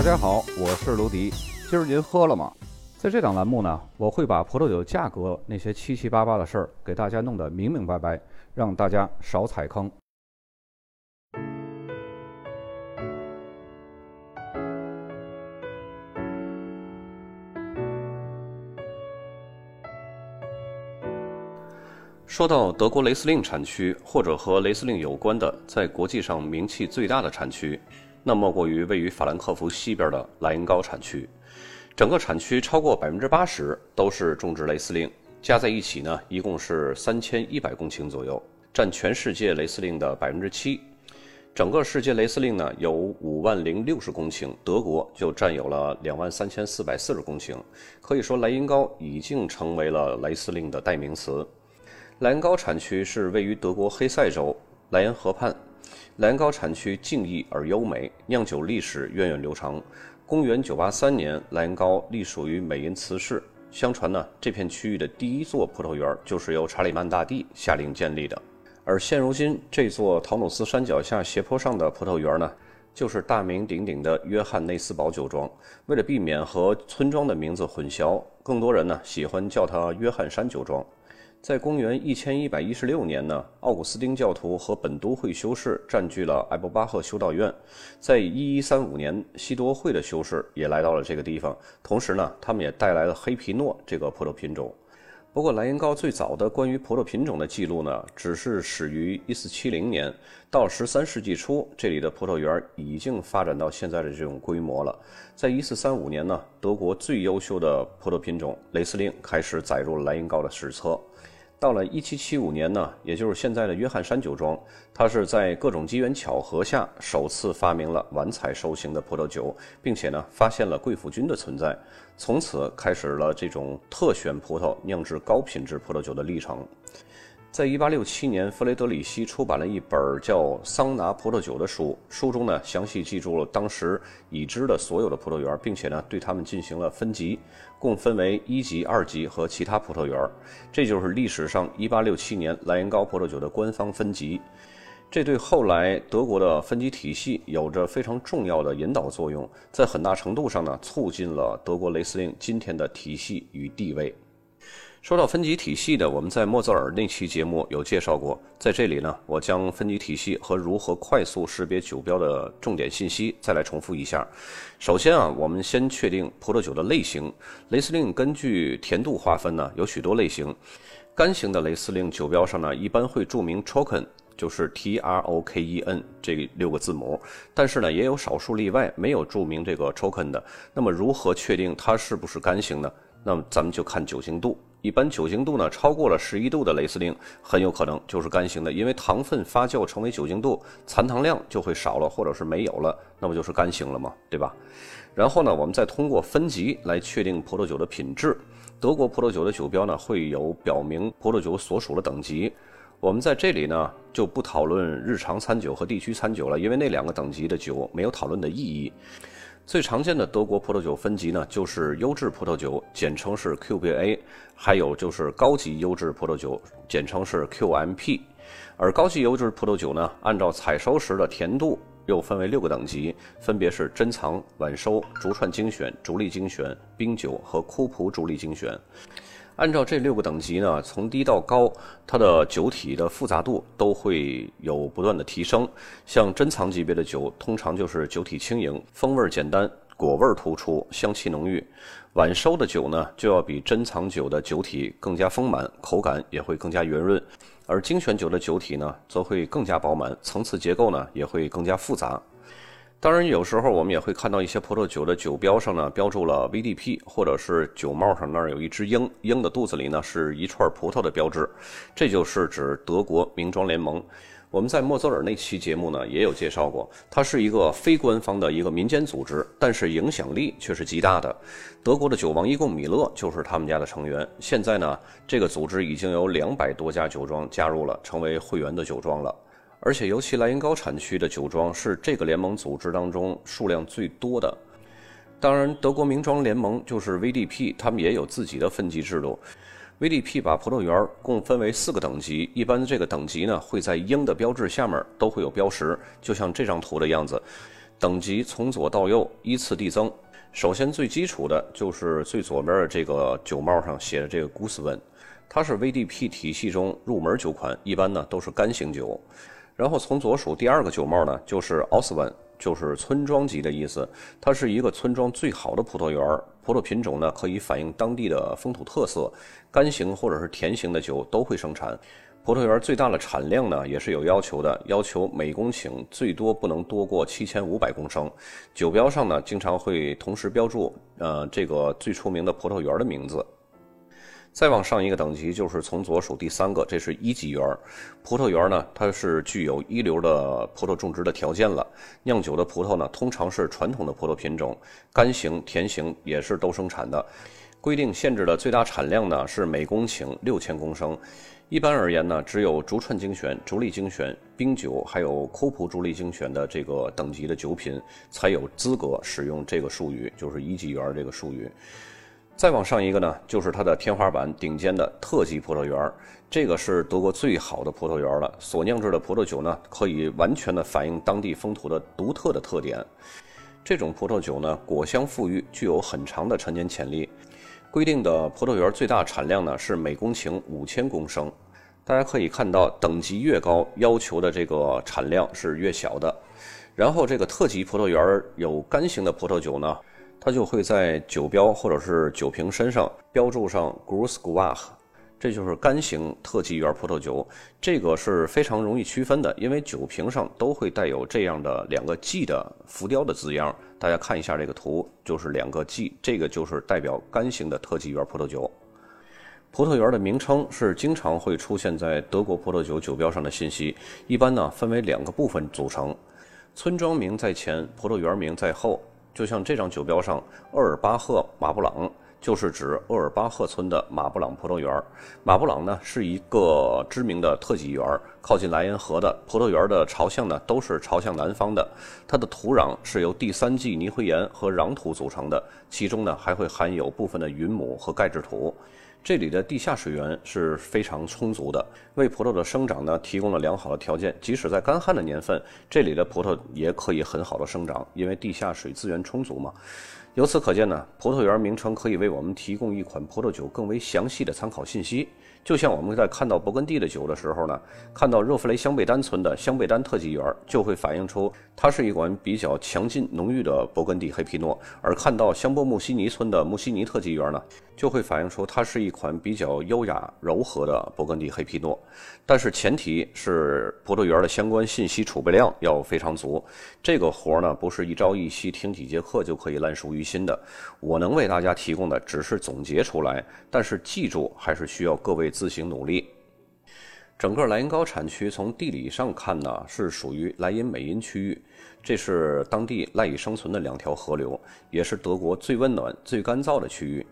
大家好，我是卢迪。今儿您喝了吗？在这档栏目呢，我会把葡萄酒价格那些七七八八的事儿给大家弄得明明白白，让大家少踩坑。说到德国雷司令产区，或者和雷司令有关的，在国际上名气最大的产区，那莫过于位于法兰克福西边的莱茵高产区。整个产区超过百分之八十都是种植雷司令，加在一起呢，一共是三千一百公顷左右，占全世界雷司令的百分之七。整个世界雷司令呢有五万零六十公顷，德国就占有了两万三千四百四十公顷。可以说，莱茵高已经成为了雷司令的代名词。莱茵高产区是位于德国黑塞州莱茵河畔。莱茵高产区静谧而优美，酿酒历史源远流长。公元983年，莱茵高隶属于美因茨氏。相传呢，这片区域的第一座葡萄园就是由查理曼大帝下令建立的。而现如今，这座陶努斯山脚下斜坡上的葡萄园呢，就是大名鼎鼎的约翰内斯堡酒庄。为了避免和村庄的名字混淆，更多人呢喜欢叫它约翰山酒庄。在公元一千一百一十六年呢，奥古斯丁教徒和本都会修士占据了埃伯巴赫修道院。在一一三五年，西多会的修士也来到了这个地方，同时呢，他们也带来了黑皮诺这个葡萄品种。不过，莱茵高最早的关于葡萄品种的记录呢，只是始于一四七零年。到十三世纪初，这里的葡萄园已经发展到现在的这种规模了。在一四三五年呢，德国最优秀的葡萄品种雷司令开始载入莱茵高的史册。到了一七七五年呢，也就是现在的约翰山酒庄，它是在各种机缘巧合下首次发明了晚采收型的葡萄酒，并且呢，发现了贵腐菌的存在，从此开始了这种特选葡萄酿制高品质葡萄酒的历程。在一八六七年，弗雷德里希出版了一本叫《桑拿葡萄酒》的书，书中呢详细记住了当时已知的所有的葡萄园，并且呢对它们进行了分级，共分为一级、二级和其他葡萄园。这就是历史上一八六七年莱茵高葡萄酒的官方分级。这对后来德国的分级体系有着非常重要的引导作用，在很大程度上呢促进了德国雷司令今天的体系与地位。说到分级体系的，我们在莫泽尔那期节目有介绍过，在这里呢，我将分级体系和如何快速识别酒标的重点信息再来重复一下。首先啊，我们先确定葡萄酒的类型。雷司令根据甜度划分呢，有许多类型。干型的雷司令酒标上呢，一般会注明 Troken，就是 T R O K E N 这六个字母。但是呢，也有少数例外，没有注明这个 Troken 的。那么如何确定它是不是干型呢？那么咱们就看酒精度。一般酒精度呢超过了十一度的雷司令，很有可能就是干型的，因为糖分发酵成为酒精度，残糖量就会少了，或者是没有了，那不就是干型了吗？对吧？然后呢，我们再通过分级来确定葡萄酒的品质。德国葡萄酒的酒标呢会有表明葡萄酒所属的等级，我们在这里呢就不讨论日常餐酒和地区餐酒了，因为那两个等级的酒没有讨论的意义。最常见的德国葡萄酒分级呢，就是优质葡萄酒，简称是 QBA，还有就是高级优质葡萄酒，简称是 QMP。而高级优质葡萄酒呢，按照采收时的甜度又分为六个等级，分别是珍藏、晚收、逐串精选、逐粒精选、冰酒和枯葡逐粒精选。按照这六个等级呢，从低到高，它的酒体的复杂度都会有不断的提升。像珍藏级别的酒，通常就是酒体轻盈，风味简单，果味突出，香气浓郁。晚收的酒呢，就要比珍藏酒的酒体更加丰满，口感也会更加圆润。而精选酒的酒体呢，则会更加饱满，层次结构呢也会更加复杂。当然，有时候我们也会看到一些葡萄酒的酒标上呢标注了 VDP，或者是酒帽上那儿有一只鹰，鹰的肚子里呢是一串葡萄的标志，这就是指德国名庄联盟。我们在莫泽尔那期节目呢也有介绍过，它是一个非官方的一个民间组织，但是影响力却是极大的。德国的酒王伊贡米勒就是他们家的成员。现在呢，这个组织已经有两百多家酒庄加入了，成为会员的酒庄了。而且，尤其莱茵高产区的酒庄是这个联盟组织当中数量最多的。当然，德国名庄联盟就是 VDP，他们也有自己的分级制度。VDP 把葡萄园共分为四个等级，一般这个等级呢会在鹰的标志下面都会有标识，就像这张图的样子。等级从左到右依次递增。首先最基础的就是最左边的这个酒帽上写的这个 Goose Wine，它是 VDP 体系中入门酒款，一般呢都是干型酒。然后从左数第二个酒帽呢，就是 Oswin，就是村庄级的意思。它是一个村庄最好的葡萄园，葡萄品种呢可以反映当地的风土特色，干型或者是甜型的酒都会生产。葡萄园最大的产量呢也是有要求的，要求每公顷最多不能多过七千五百公升。酒标上呢经常会同时标注呃这个最出名的葡萄园的名字。再往上一个等级就是从左数第三个，这是一级园儿。葡萄园呢，它是具有一流的葡萄种植的条件了。酿酒的葡萄呢，通常是传统的葡萄品种，干型、甜型也是都生产的。规定限制的最大产量呢是每公顷六千公升。一般而言呢，只有竹串精选、竹粒精选、冰酒，还有枯普竹粒精选的这个等级的酒品才有资格使用这个术语，就是一级园这个术语。再往上一个呢，就是它的天花板顶尖的特级葡萄园这个是德国最好的葡萄园了。所酿制的葡萄酒呢，可以完全的反映当地风土的独特的特点。这种葡萄酒呢，果香馥郁，具有很长的陈年潜力。规定的葡萄园最大产量呢是每公顷五千公升。大家可以看到，等级越高，要求的这个产量是越小的。然后这个特级葡萄园有干型的葡萄酒呢。它就会在酒标或者是酒瓶身上标注上 Grus Guach，这就是干型特级园葡萄酒。这个是非常容易区分的，因为酒瓶上都会带有这样的两个 G 的浮雕的字样。大家看一下这个图，就是两个 G，这个就是代表干型的特级园葡萄酒。葡萄园的名称是经常会出现在德国葡萄酒酒标上的信息，一般呢分为两个部分组成：村庄名在前，葡萄园名在后。就像这张酒标上，厄尔巴赫马布朗就是指厄尔巴赫村的马布朗葡萄园。马布朗呢是一个知名的特级园，靠近莱茵河的。葡萄园的朝向呢都是朝向南方的。它的土壤是由第三纪泥灰岩和壤土组成的，其中呢还会含有部分的云母和钙质土。这里的地下水源是非常充足的，为葡萄的生长呢提供了良好的条件。即使在干旱的年份，这里的葡萄也可以很好的生长，因为地下水资源充足嘛。由此可见呢，葡萄园名称可以为我们提供一款葡萄酒更为详细的参考信息。就像我们在看到勃艮第的酒的时候呢，看到热弗雷香贝丹村的香贝丹特级园，就会反映出它是一款比较强劲浓郁的勃艮第黑皮诺；而看到香波穆西尼村的穆西尼特级园呢，就会反映出它是一款比较优雅柔和的勃艮第黑皮诺。但是前提是葡萄园的相关信息储备量要非常足，这个活呢不是一朝一夕听几节课就可以烂熟于心的。我能为大家提供的只是总结出来，但是记住还是需要各位。自行努力。整个莱茵高产区从地理上看呢，是属于莱茵美因区域，这是当地赖以生存的两条河流，也是德国最温暖、最干燥的区域。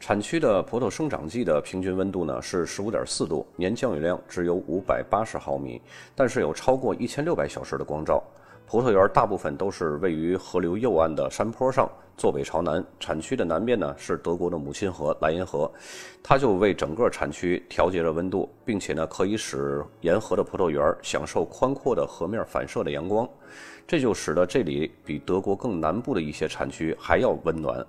产区的葡萄生长季的平均温度呢是十五点四度，年降雨量只有五百八十毫米，但是有超过一千六百小时的光照。葡萄园大部分都是位于河流右岸的山坡上，坐北朝南。产区的南边呢是德国的母亲河莱茵河，它就为整个产区调节了温度，并且呢可以使沿河的葡萄园享受宽阔的河面反射的阳光，这就使得这里比德国更南部的一些产区还要温暖。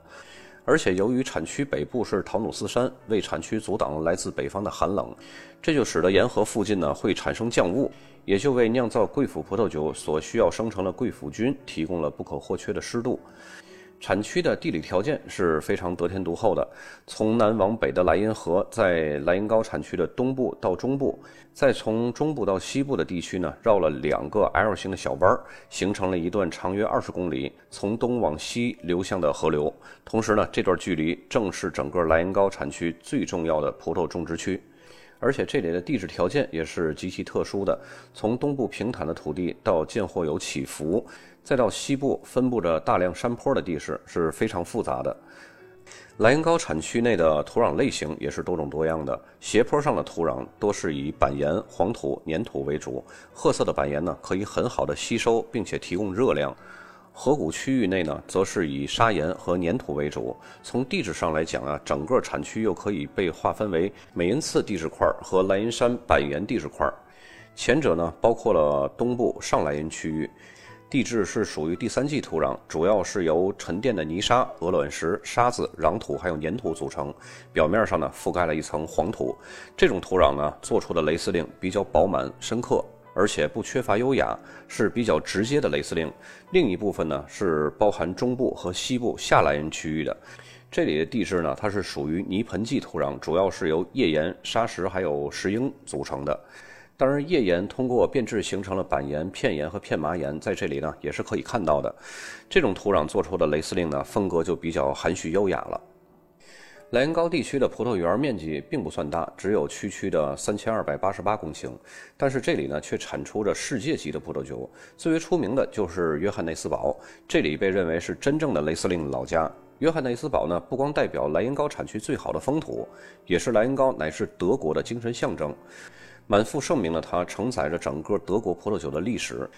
而且由于产区北部是陶努斯山，为产区阻挡了来自北方的寒冷，这就使得沿河附近呢会产生降雾，也就为酿造贵腐葡萄酒所需要生成的贵腐菌提供了不可或缺的湿度。产区的地理条件是非常得天独厚的。从南往北的莱茵河在莱茵高产区的东部到中部，再从中部到西部的地区呢，绕了两个 L 型的小弯，形成了一段长约二十公里从东往西流向的河流。同时呢，这段距离正是整个莱茵高产区最重要的葡萄种植区。而且这里的地质条件也是极其特殊的，从东部平坦的土地到间或有起伏，再到西部分布着大量山坡的地势是非常复杂的。莱茵高产区内的土壤类型也是多种多样的，斜坡上的土壤多是以板岩、黄土、粘土为主，褐色的板岩呢可以很好的吸收并且提供热量。河谷区域内呢，则是以砂岩和粘土为主。从地质上来讲啊，整个产区又可以被划分为美因茨地质块和莱茵山板岩地质块。前者呢，包括了东部上莱茵区域。地质是属于第三纪土壤，主要是由沉淀的泥沙、鹅卵石、沙子、壤土还有粘土组成，表面上呢覆盖了一层黄土。这种土壤呢做出的雷司令比较饱满深刻，而且不缺乏优雅，是比较直接的雷司令。另一部分呢是包含中部和西部下莱茵区域的。这里的地质呢，它是属于泥盆纪土壤，主要是由页岩、砂石还有石英组成的。当然，页岩通过变质形成了板岩、片岩和片麻岩，在这里呢也是可以看到的。这种土壤做出的雷司令呢，风格就比较含蓄优雅了。莱茵高地区的葡萄园面积并不算大，只有区区的三千二百八十八公顷，但是这里呢却产出着世界级的葡萄酒。最为出名的就是约翰内斯堡，这里被认为是真正的雷司令老家。约翰内斯堡呢，不光代表莱茵高产区最好的风土，也是莱茵高乃至德国的精神象征。满腹盛名的它，承载着整个德国葡萄酒的历史。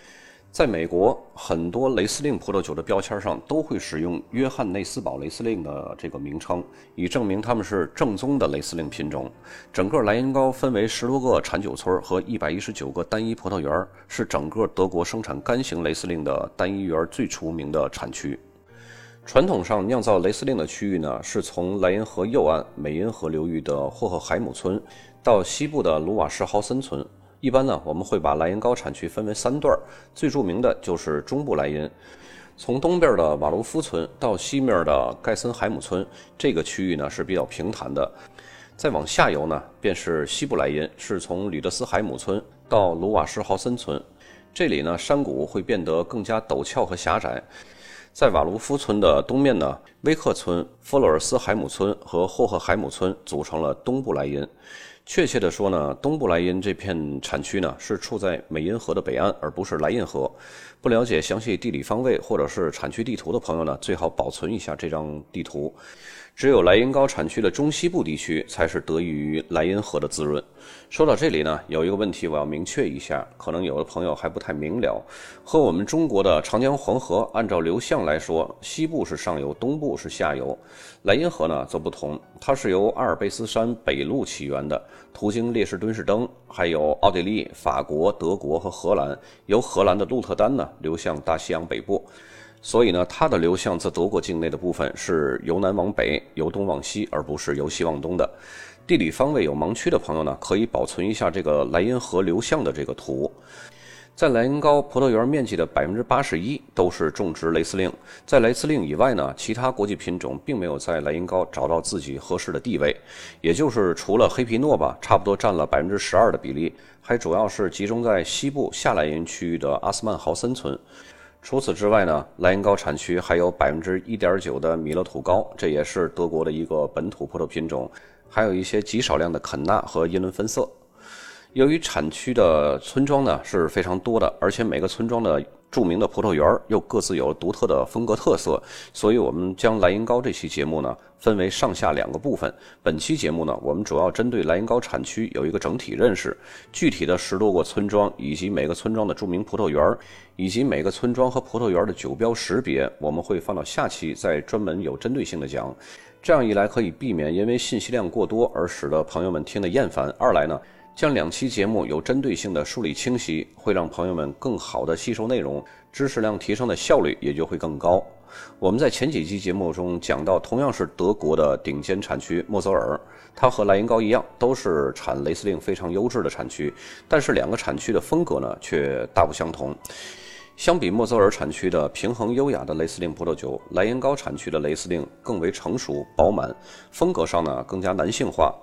在美国，很多雷司令葡萄酒的标签上都会使用约翰内斯堡雷司令的这个名称，以证明他们是正宗的雷司令品种。整个莱茵高分为十多个产酒村和一百一十九个单一葡萄园，是整个德国生产干型雷司令的单一园最出名的产区。传统上酿造雷司令的区域呢，是从莱茵河右岸美因河流域的霍赫海姆村，到西部的卢瓦什豪森村。一般呢，我们会把莱茵高产区分为三段，最著名的就是中部莱茵，从东边的瓦卢夫村到西面的盖森海姆村，这个区域呢是比较平坦的。再往下游呢，便是西部莱茵，是从吕德斯海姆村到卢瓦什豪森村，这里呢山谷会变得更加陡峭和狭窄。在瓦卢夫村的东面呢，威克村、弗洛尔斯海姆村和霍赫海姆村组成了东部莱茵。确切的说呢，东部莱茵这片产区呢是处在美因河的北岸，而不是莱茵河。不了解详细地理方位或者是产区地图的朋友呢，最好保存一下这张地图。只有莱茵高产区的中西部地区才是得益于莱茵河的滋润。说到这里呢，有一个问题我要明确一下，可能有的朋友还不太明了。和我们中国的长江黄河按照流向来说，西部是上游，东部是下游。莱茵河呢则不同，它是由阿尔卑斯山北麓起源的，途经列士敦士登，还有奥地利、法国、德国和荷兰，由荷兰的鹿特丹呢流向大西洋北部。所以呢，它的流向自德国境内的部分是由南往北、由东往西，而不是由西往东的。地理方位有盲区的朋友呢，可以保存一下这个莱茵河流向的这个图。在莱茵高葡萄园面积的百分之八十一都是种植雷司令，在雷司令以外呢，其他国际品种并没有在莱茵高找到自己合适的地位。也就是除了黑皮诺吧，差不多占了百分之十二的比例，还主要是集中在西部下莱茵区域的阿斯曼豪森村。除此之外呢，莱茵高产区还有百分之一点九的米勒土高，这也是德国的一个本土葡萄品种，还有一些极少量的肯纳和英伦分色。由于产区的村庄呢是非常多的，而且每个村庄的著名的葡萄园又各自有独特的风格特色，所以我们将莱茵高这期节目呢分为上下两个部分。本期节目呢，我们主要针对莱茵高产区有一个整体认识，具体的十多个村庄以及每个村庄的著名葡萄园，以及每个村庄和葡萄园的酒标识别，我们会放到下期再专门有针对性的讲。这样一来可以避免因为信息量过多而使得朋友们听得厌烦；二来呢。将两期节目有针对性的梳理清晰，会让朋友们更好的吸收内容，知识量提升的效率也就会更高。我们在前几期节目中讲到，同样是德国的顶尖产区莫泽尔，它和莱茵高一样，都是产雷司令非常优质的产区，但是两个产区的风格呢却大不相同。相比莫泽尔产区的平衡优雅的雷司令葡萄酒，莱茵高产区的雷司令更为成熟饱满，风格上呢更加男性化。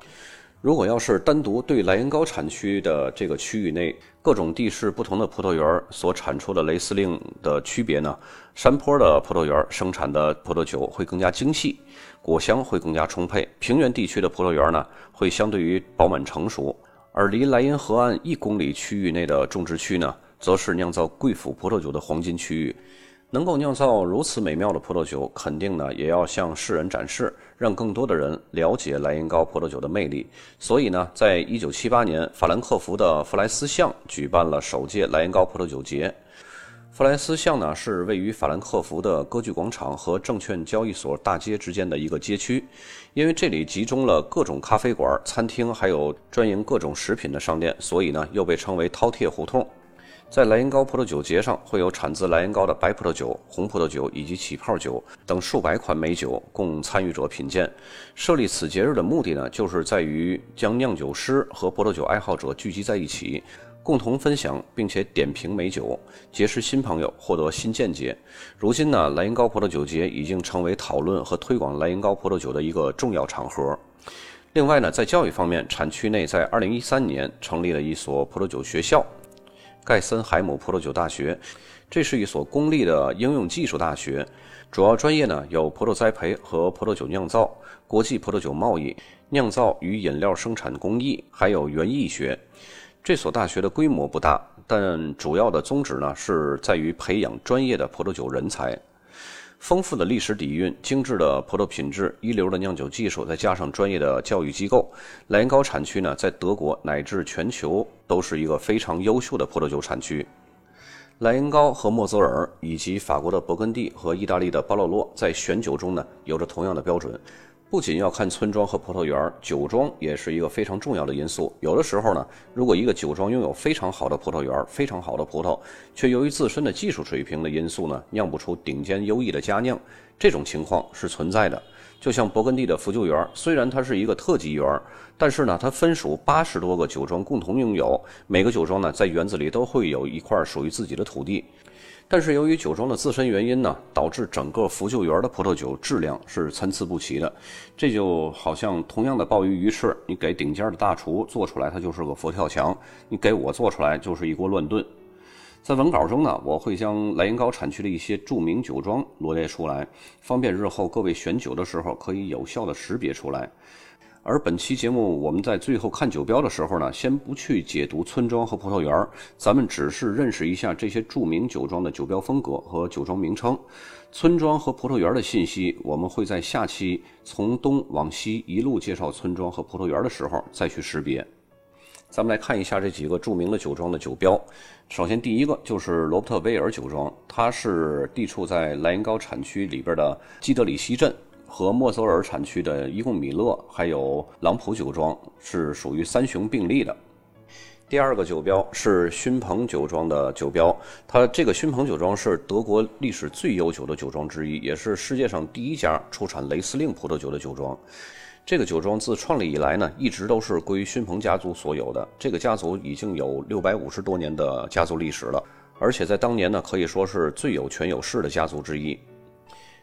如果要是单独对莱茵高产区的这个区域内各种地势不同的葡萄园所产出的雷司令的区别呢？山坡的葡萄园生产的葡萄酒会更加精细，果香会更加充沛；平原地区的葡萄园呢，会相对于饱满成熟。而离莱茵河岸一公里区域内的种植区呢，则是酿造贵腐葡萄酒的黄金区域。能够酿造如此美妙的葡萄酒，肯定呢也要向世人展示，让更多的人了解莱茵高葡萄酒的魅力。所以呢，在一九七八年，法兰克福的弗莱斯巷举办了首届莱茵高葡萄酒节。弗莱斯巷呢是位于法兰克福的歌剧广场和证券交易所大街之间的一个街区，因为这里集中了各种咖啡馆、餐厅，还有专营各种食品的商店，所以呢又被称为饕餮胡同。在莱茵高葡萄酒节上，会有产自莱茵高的白葡萄酒、红葡萄酒以及起泡酒等数百款美酒供参与者品鉴。设立此节日的目的呢，就是在于将酿酒师和葡萄酒爱好者聚集在一起，共同分享并且点评美酒，结识新朋友，获得新见解。如今呢，莱茵高葡萄酒节已经成为讨论和推广莱茵高葡萄酒的一个重要场合。另外呢，在教育方面，产区内在2013年成立了一所葡萄酒学校。盖森海姆葡萄酒大学，这是一所公立的应用技术大学，主要专业呢有葡萄栽培和葡萄酒酿造、国际葡萄酒贸易、酿造与饮料生产工艺，还有园艺学。这所大学的规模不大，但主要的宗旨呢是在于培养专业的葡萄酒人才。丰富的历史底蕴、精致的葡萄品质、一流的酿酒技术，再加上专业的教育机构，莱茵高产区呢，在德国乃至全球都是一个非常优秀的葡萄酒产区。莱茵高和莫泽尔以及法国的勃艮第和意大利的巴洛洛，在选酒中呢，有着同样的标准。不仅要看村庄和葡萄园，酒庄也是一个非常重要的因素。有的时候呢，如果一个酒庄拥有非常好的葡萄园、非常好的葡萄，却由于自身的技术水平的因素呢，酿不出顶尖优异的佳酿，这种情况是存在的。就像勃艮第的福酒园，虽然它是一个特级园，但是呢，它分属八十多个酒庄共同拥有，每个酒庄呢，在园子里都会有一块属于自己的土地。但是由于酒庄的自身原因呢，导致整个福秀园的葡萄酒质量是参差不齐的。这就好像同样的鲍鱼鱼翅，你给顶尖的大厨做出来，它就是个佛跳墙；你给我做出来，就是一锅乱炖。在文稿中呢，我会将莱茵高产区的一些著名酒庄罗列出来，方便日后各位选酒的时候可以有效的识别出来。而本期节目，我们在最后看酒标的时候呢，先不去解读村庄和葡萄园，咱们只是认识一下这些著名酒庄的酒标风格和酒庄名称。村庄和葡萄园的信息，我们会在下期从东往西一路介绍村庄和葡萄园的时候再去识别。咱们来看一下这几个著名的酒庄的酒标。首先，第一个就是罗伯特威尔酒庄，它是地处在莱茵高产区里边的基德里希镇。和莫泽尔产区的伊贡米勒还有朗普酒庄是属于三雄并立的。第二个酒标是熏朋酒庄的酒标，它这个熏朋酒庄是德国历史最悠久的酒庄之一，也是世界上第一家出产雷司令葡萄酒的酒庄。这个酒庄自创立以来呢，一直都是归于熏朋家族所有的。这个家族已经有六百五十多年的家族历史了，而且在当年呢，可以说是最有权有势的家族之一。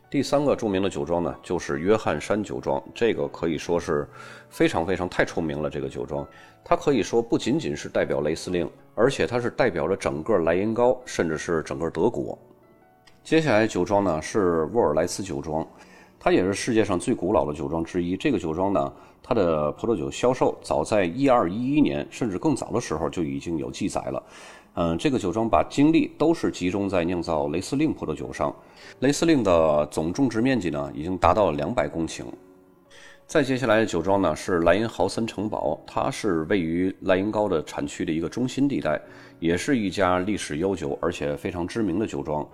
第三个著名的酒庄呢，就是约翰山酒庄。这个可以说是非常非常太出名了。这个酒庄，它可以说不仅仅是代表雷司令，而且它是代表着整个莱茵高，甚至是整个德国。接下来酒庄呢是沃尔莱斯酒庄，它也是世界上最古老的酒庄之一。这个酒庄呢，它的葡萄酒销售早在一二一一年，甚至更早的时候就已经有记载了。嗯，这个酒庄把精力都是集中在酿造雷司令葡萄酒上。雷司令的总种植面积呢，已经达到了两百公顷。再接下来的酒庄呢，是莱茵豪森城堡，它是位于莱茵高的产区的一个中心地带，也是一家历史悠久而且非常知名的酒庄。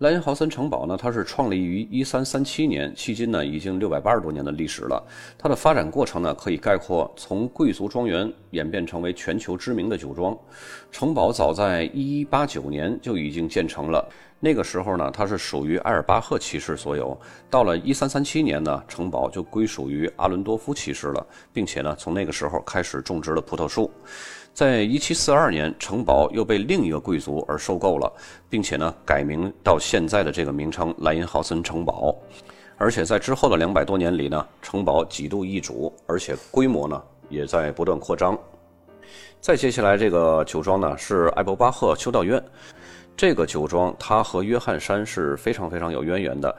莱茵豪森城堡呢，它是创立于一三三七年，迄今呢已经六百八十多年的历史了。它的发展过程呢，可以概括从贵族庄园演变成为全球知名的酒庄。城堡早在一一八九年就已经建成了，那个时候呢，它是属于埃尔巴赫骑士所有。到了一三三七年呢，城堡就归属于阿伦多夫骑士了，并且呢，从那个时候开始种植了葡萄树。在一七四二年，城堡又被另一个贵族而收购了，并且呢改名到现在的这个名称莱茵豪森城堡。而且在之后的两百多年里呢，城堡几度易主，而且规模呢也在不断扩张。再接下来这个酒庄呢是艾伯巴赫修道院，这个酒庄它和约翰山是非常非常有渊源的。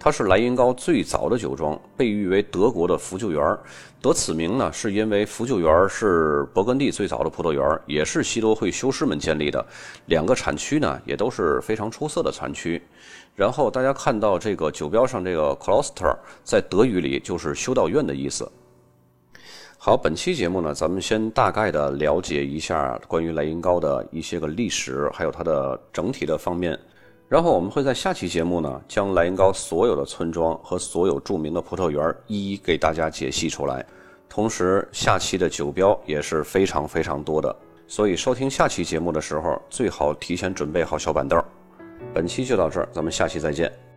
它是莱茵高最早的酒庄，被誉为德国的福酒园得此名呢，是因为福酒园是勃艮第最早的葡萄园，也是西多会修士们建立的。两个产区呢，也都是非常出色的产区。然后大家看到这个酒标上这个 Kloster，在德语里就是修道院的意思。好，本期节目呢，咱们先大概的了解一下关于莱茵高的一些个历史，还有它的整体的方面。然后我们会在下期节目呢，将莱茵高所有的村庄和所有著名的葡萄园一一给大家解析出来。同时，下期的酒标也是非常非常多的。所以收听下期节目的时候，最好提前准备好小板凳。本期就到这儿，咱们下期再见。